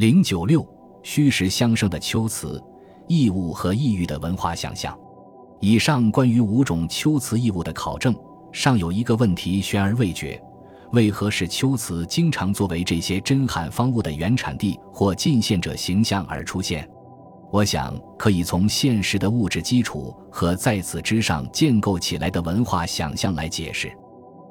零九六虚实相生的秋词、义物和异域的文化想象。以上关于五种秋词义物的考证，尚有一个问题悬而未决：为何是秋词经常作为这些真罕方物的原产地或进献者形象而出现？我想可以从现实的物质基础和在此之上建构起来的文化想象来解释。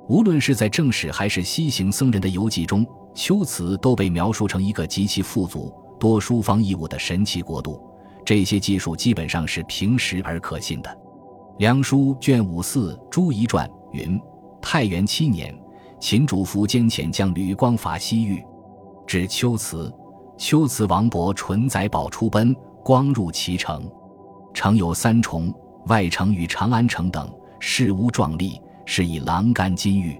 无论是在正史还是西行僧人的游记中，秋词都被描述成一个极其富足、多书方异物的神奇国度。这些技术基本上是平实而可信的。梁书卷五四《朱彝传》云：太元七年，秦主福兼遣将吕光伐西域，至秋瓷。秋瓷王勃纯载宝出奔，光入其城。城有三重，外城与长安城等，事屋壮丽，是以栏杆金玉。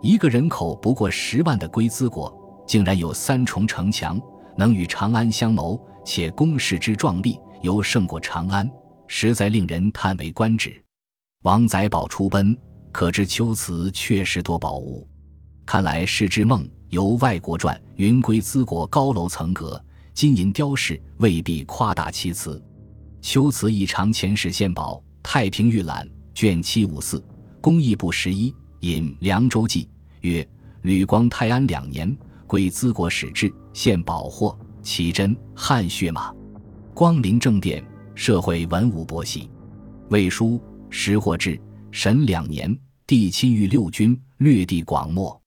一个人口不过十万的龟兹国，竟然有三重城墙，能与长安相谋。且攻势之壮丽，尤胜过长安，实在令人叹为观止。王载宝出奔，可知秋瓷确实多宝物。看来世之梦由外国传，云归兹国高楼层阁，金银雕饰，未必夸大其词。秋瓷以长前世献宝《太平御览》卷七五四，工艺部十一引《凉州记》曰：吕光泰安两年，归淄国使至，献宝货。奇珍汉血马，光临正殿，社会文武博喜。魏书石获至神两年，帝亲御六军，略地广漠。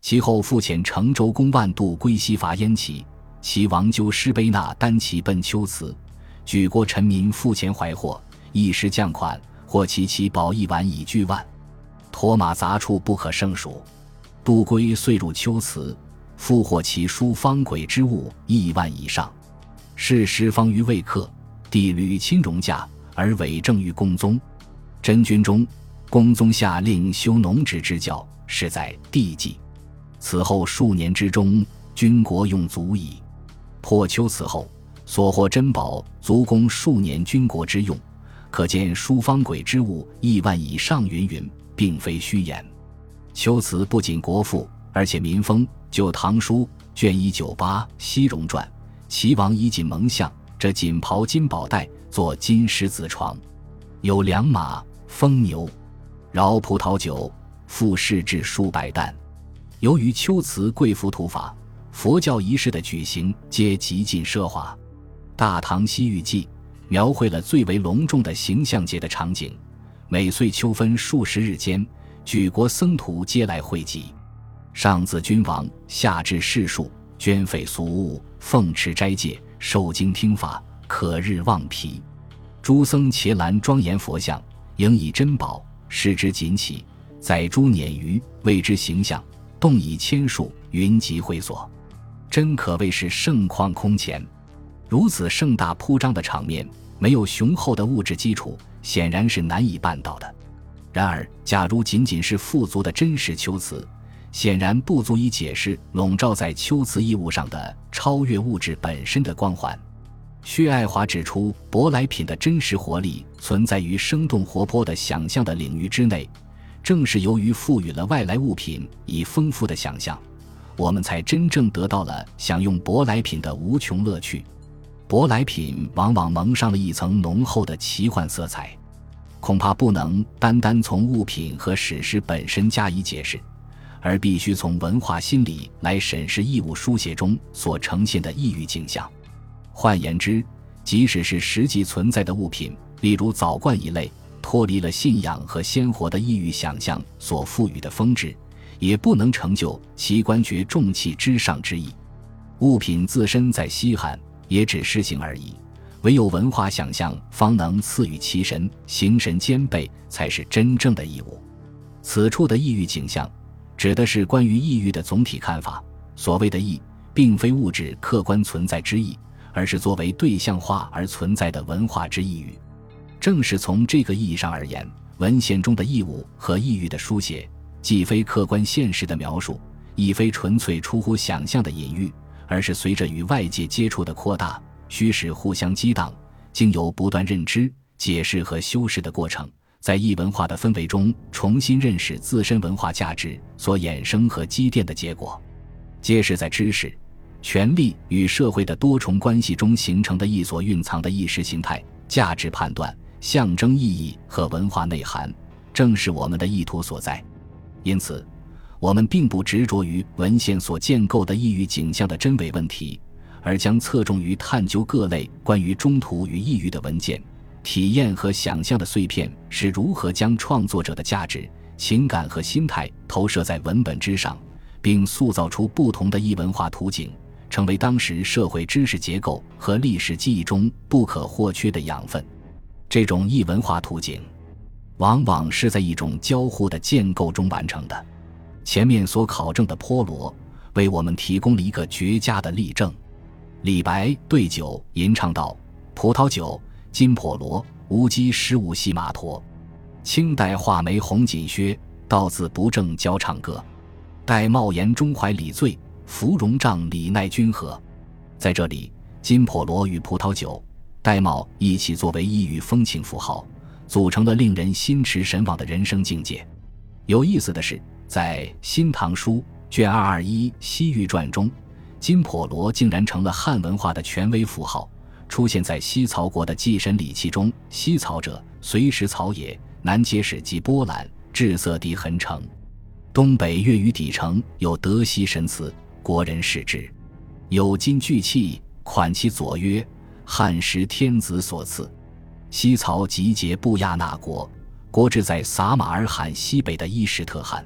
其后复遣成州公万度归西伐燕齐，其王纠师卑纳单骑奔秋辞，举国臣民付钱怀货，一时降款，或其其宝一碗以巨万，驼马杂处不可胜数。杜归遂入秋辞。复获其书方轨之物亿万以上，是十方于未克，帝屡亲戎驾，而伪证于公宗。真君中，公宗下令修农职之教，是在帝纪。此后数年之中，军国用足矣。破丘此后所获珍宝，足供数年军国之用，可见书方轨之物亿万以上。云云，并非虚言。秋辞不仅国富，而且民风。《旧唐书》卷一九八《西戎传》，齐王衣锦蒙相，这锦袍金宝带，做金狮子床，有良马、丰牛，饶葡萄酒，复试制数百担。由于秋瓷贵服土法，佛教仪式的举行皆极尽奢华。《大唐西域记》描绘了最为隆重的形象节的场景，每岁秋分数十日间，举国僧徒皆来汇集。上自君王，下至士庶，捐费俗物，奉持斋戒，受经听法，可日望皮。诸僧伽蓝庄严佛像，应以珍宝，施之锦起，载诸辇鱼，为之形象，动以千数，云集会所，真可谓是盛况空前。如此盛大铺张的场面，没有雄厚的物质基础，显然是难以办到的。然而，假如仅仅是富足的真实秋瓷，显然不足以解释笼罩在秋瓷衣物上的超越物质本身的光环。薛爱华指出，舶来品的真实活力存在于生动活泼的想象的领域之内。正是由于赋予了外来物品以丰富的想象，我们才真正得到了享用舶来品的无穷乐趣。舶来品往往蒙上了一层浓厚的奇幻色彩，恐怕不能单单从物品和史诗本身加以解释。而必须从文化心理来审视义务书写中所呈现的异域景象。换言之，即使是实际存在的物品，例如枣罐一类，脱离了信仰和鲜活的异域想象所赋予的风致，也不能成就其官爵重器之上之意。物品自身在稀罕，也只是形而已；唯有文化想象，方能赐予其神，形神兼备，才是真正的义务。此处的异域景象。指的是关于异域的总体看法。所谓的异，并非物质客观存在之意，而是作为对象化而存在的文化之异域。正是从这个意义上而言，文献中的异物和异域的书写，既非客观现实的描述，亦非纯粹出乎想象的隐喻，而是随着与外界接触的扩大，虚实互相激荡，经由不断认知、解释和修饰的过程。在异文化的氛围中重新认识自身文化价值所衍生和积淀的结果，皆是在知识、权力与社会的多重关系中形成的一所蕴藏的意识形态、价值判断、象征意义和文化内涵，正是我们的意图所在。因此，我们并不执着于文献所建构的异域景象的真伪问题，而将侧重于探究各类关于中土与异域的文件、体验和想象的碎片是如何将创作者的价值、情感和心态投射在文本之上，并塑造出不同的异文化图景。成为当时社会知识结构和历史记忆中不可或缺的养分。这种异文化图景，往往是在一种交互的建构中完成的。前面所考证的坡罗，为我们提供了一个绝佳的例证。李白对酒吟唱道：“葡萄酒，金破罗，无机十五系马驼。清代画眉红锦靴，道字不正教唱歌。戴帽言中怀李醉。”芙蓉帐李奈君和，在这里，金破罗与葡萄酒、玳瑁一起作为异域风情符号，组成了令人心驰神往的人生境界。有意思的是，在《新唐书》卷二二一《西域传》中，金破罗竟然成了汉文化的权威符号，出现在西曹国的祭神礼器中。西曹者，隋时曹也。南接史及波兰，至色地痕城。东北越于底城，有德西神祠。国人视之，有金巨器，款其左曰：“汉时天子所赐。”西曹集结布亚那国，国治在撒马尔罕西北的伊什特汗。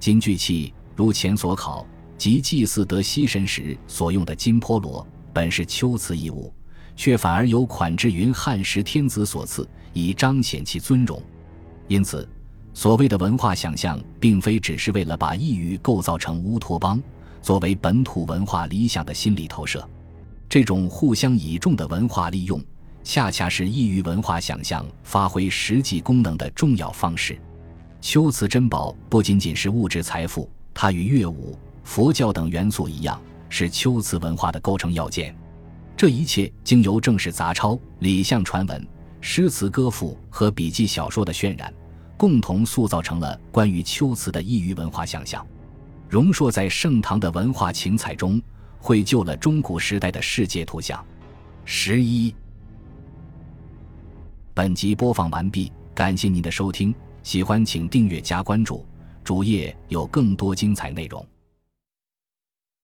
金具器如前所考，即祭祀得西神时所用的金波罗，本是秋瓷一物，却反而有款之云汉时天子所赐，以彰显其尊荣。因此，所谓的文化想象，并非只是为了把异域构造成乌托邦。作为本土文化理想的心理投射，这种互相倚重的文化利用，恰恰是异域文化想象发挥实际功能的重要方式。秋瓷珍宝不仅仅是物质财富，它与乐舞、佛教等元素一样，是秋瓷文化的构成要件。这一切经由正史杂抄、礼相传闻、诗词歌赋和笔记小说的渲染，共同塑造成了关于秋瓷的异域文化想象。荣硕在盛唐的文化情采中，绘就了中古时代的世界图像。十一，本集播放完毕，感谢您的收听，喜欢请订阅加关注，主页有更多精彩内容。